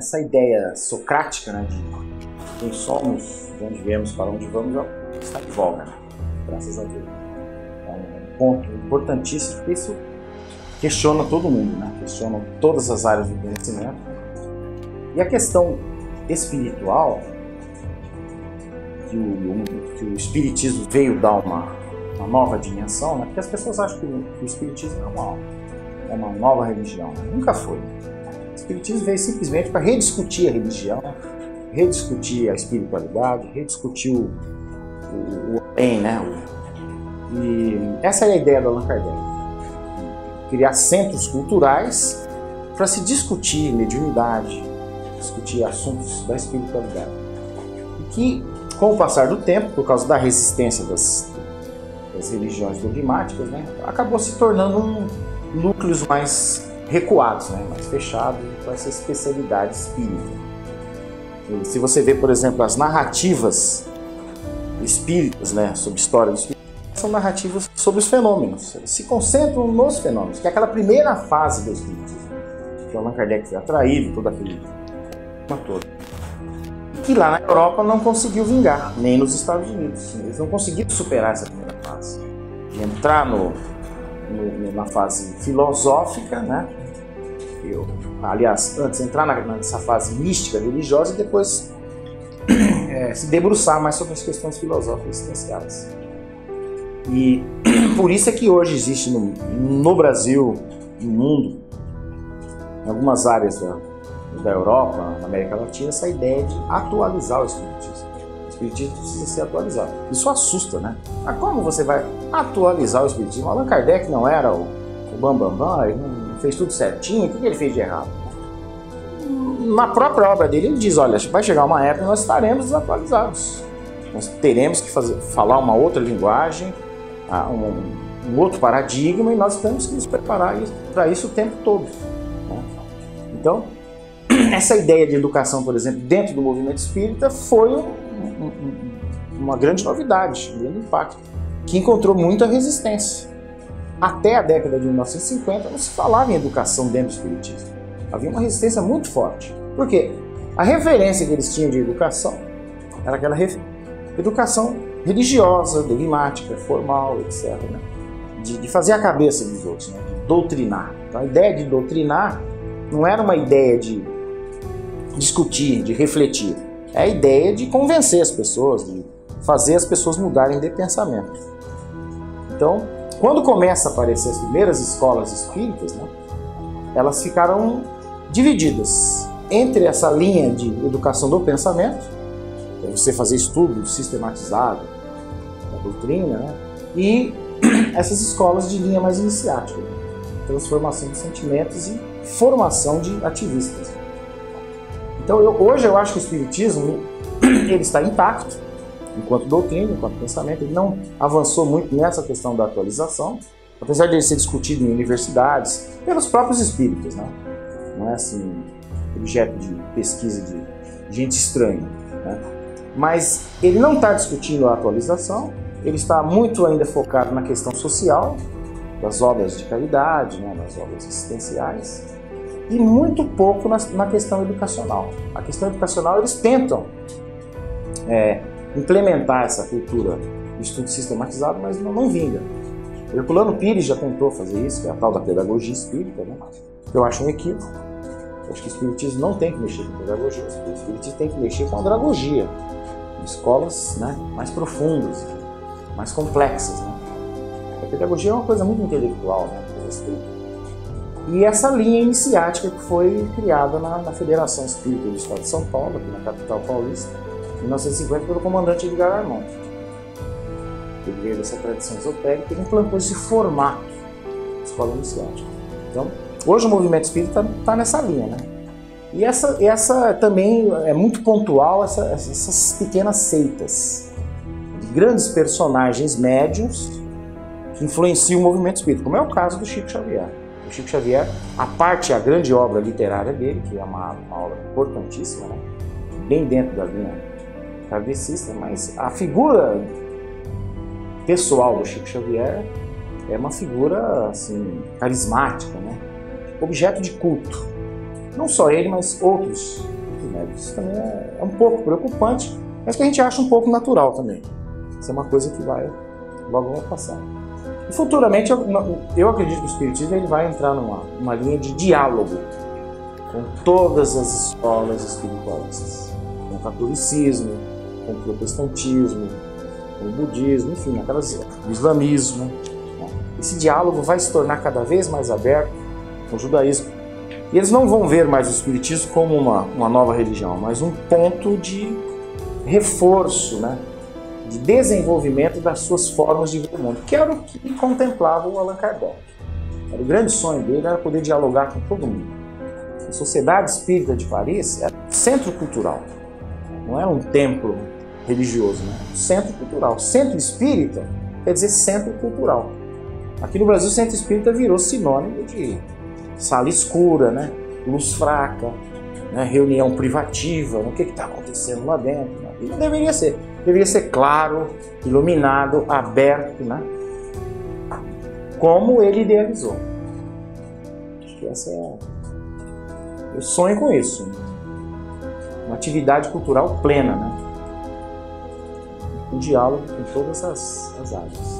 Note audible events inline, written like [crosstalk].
essa ideia socrática né, de quem somos, de onde viemos, para onde vamos, está de volta, né? graças a Deus. É um ponto importantíssimo, porque isso questiona todo mundo, né? questiona todas as áreas do conhecimento. E a questão espiritual, que o, que o Espiritismo veio dar uma, uma nova dimensão, né? porque as pessoas acham que o, que o Espiritismo é uma, é uma nova religião. Né? Nunca foi. Espiritismo veio simplesmente para rediscutir a religião, rediscutir a espiritualidade, rediscutir o, o, o bem, né? E essa é a ideia do Allan Kardec. Criar centros culturais para se discutir mediunidade, discutir assuntos da espiritualidade. E que, com o passar do tempo, por causa da resistência das, das religiões dogmáticas, né, acabou se tornando um núcleos mais recuados, né, mais fechados com essa especialidade espírita. E se você vê, por exemplo, as narrativas espíritas, né, sobre história do espírito, são narrativas sobre os fenômenos. Se concentram nos fenômenos, que é aquela primeira fase do espiritismo, que Allan Kardec foi atraído, toda aquele toda. Que lá na Europa não conseguiu vingar, nem nos Estados Unidos. Eles não conseguiram superar essa primeira fase. Entrar no, no, na fase filosófica, né? Eu, aliás, antes entrar nessa fase mística, religiosa e depois é, [clears throat] se debruçar mais sobre as questões filosóficas existenciais. E [clears throat] por isso é que hoje existe no, no Brasil, no mundo, em algumas áreas da, da Europa, na América Latina, essa ideia de atualizar o Espiritismo. O Espiritismo precisa ser atualizado. Isso assusta, né? Mas como você vai atualizar o Espiritismo? Allan Kardec não era o, o Bambambam, Bam, Bam, fez tudo certinho, o que ele fez de errado? Na própria obra dele, ele diz: olha, vai chegar uma época que nós estaremos desatualizados. Nós teremos que fazer, falar uma outra linguagem, um, um outro paradigma, e nós temos que nos preparar para isso o tempo todo. Né? Então, [clears throat] essa ideia de educação, por exemplo, dentro do movimento espírita foi um, um, uma grande novidade, um grande impacto, que encontrou muita resistência. Até a década de 1950 não se falava em educação dentro do espiritismo. Havia uma resistência muito forte. Por quê? A referência que eles tinham de educação era aquela educação religiosa, dogmática, formal, etc. Né? De, de, fazer a cabeça dos outros, né? de doutrinar. Então, a ideia de doutrinar não era uma ideia de discutir, de refletir. É a ideia de convencer as pessoas, de fazer as pessoas mudarem de pensamento. Então, quando começa a aparecer as primeiras escolas espíritas, né, elas ficaram divididas entre essa linha de educação do pensamento, é você fazer estudo sistematizado da doutrina, né, e [clears throat] essas escolas de linha mais iniciática, transformação de sentimentos e formação de ativistas. Então, eu, hoje eu acho que o Espiritismo [clears throat] ele está intacto, enquanto doutrina, enquanto pensamento. Ele não avançou muito nessa questão da atualização, apesar de ele ser discutido em universidades, pelos próprios espíritas. Né? Não é assim, objeto de pesquisa de gente estranha. Né? Mas ele não está discutindo a atualização, ele está muito ainda focado na questão social, das obras de caridade, né, das obras existenciais e muito pouco na, na questão educacional. A questão educacional eles tentam é, implementar essa cultura de estudo sistematizado, mas não, não vinga. Herculano Pires já tentou fazer isso, que é a tal da pedagogia espírita, né? eu acho um equívoco. Acho que o espiritismo não tem que mexer com pedagogia, o espiritismo tem que mexer com andragogia, em escolas né, mais profundas, mais complexas. Né? A pedagogia é uma coisa muito intelectual, né? E essa linha iniciática que foi criada na, na Federação Espírita do Estado de São Paulo, aqui na capital paulista, em 1950, pelo comandante Edgar Armand. Ele veio dessa tradição esotérica e implantou esse formato escola iniciática. Então, hoje o movimento espírita está tá nessa linha, né? E essa, essa também é muito pontual, essa, essas pequenas seitas de grandes personagens médios que influenciam o movimento espírita, como é o caso do Chico Xavier. O Chico Xavier, a parte, a grande obra literária dele, que é uma, uma obra importantíssima, né? bem dentro da linha kardecista, mas a figura pessoal do Chico Xavier é uma figura assim, carismática, né? objeto de culto. Não só ele, mas outros médicos. Isso também é, é um pouco preocupante, mas que a gente acha um pouco natural também. Isso é uma coisa que vai logo vai passar. E futuramente, eu, eu acredito que o Espiritismo ele vai entrar numa, numa linha de diálogo com todas as escolas espiritualistas, com o catolicismo, com o protestantismo, com o budismo, enfim, aquelas, o islamismo. Esse diálogo vai se tornar cada vez mais aberto com o judaísmo. E eles não vão ver mais o Espiritismo como uma, uma nova religião, mas um ponto de reforço, né? de desenvolvimento das suas formas de ver o mundo, que era o que contemplava o Allan Kardec. Era o grande sonho dele era poder dialogar com todo mundo. A Sociedade Espírita de Paris era um centro cultural, não era um templo religioso, né? centro cultural. Centro espírita quer dizer centro cultural. Aqui no Brasil, centro espírita virou sinônimo de sala escura, né? luz fraca, né? reunião privativa, o que está acontecendo lá dentro. Né? E não deveria ser deveria ser claro, iluminado, aberto, né? Como ele idealizou. Acho que essa é. Eu sonho com isso. Uma atividade cultural plena, né? Um diálogo com todas as, as áreas.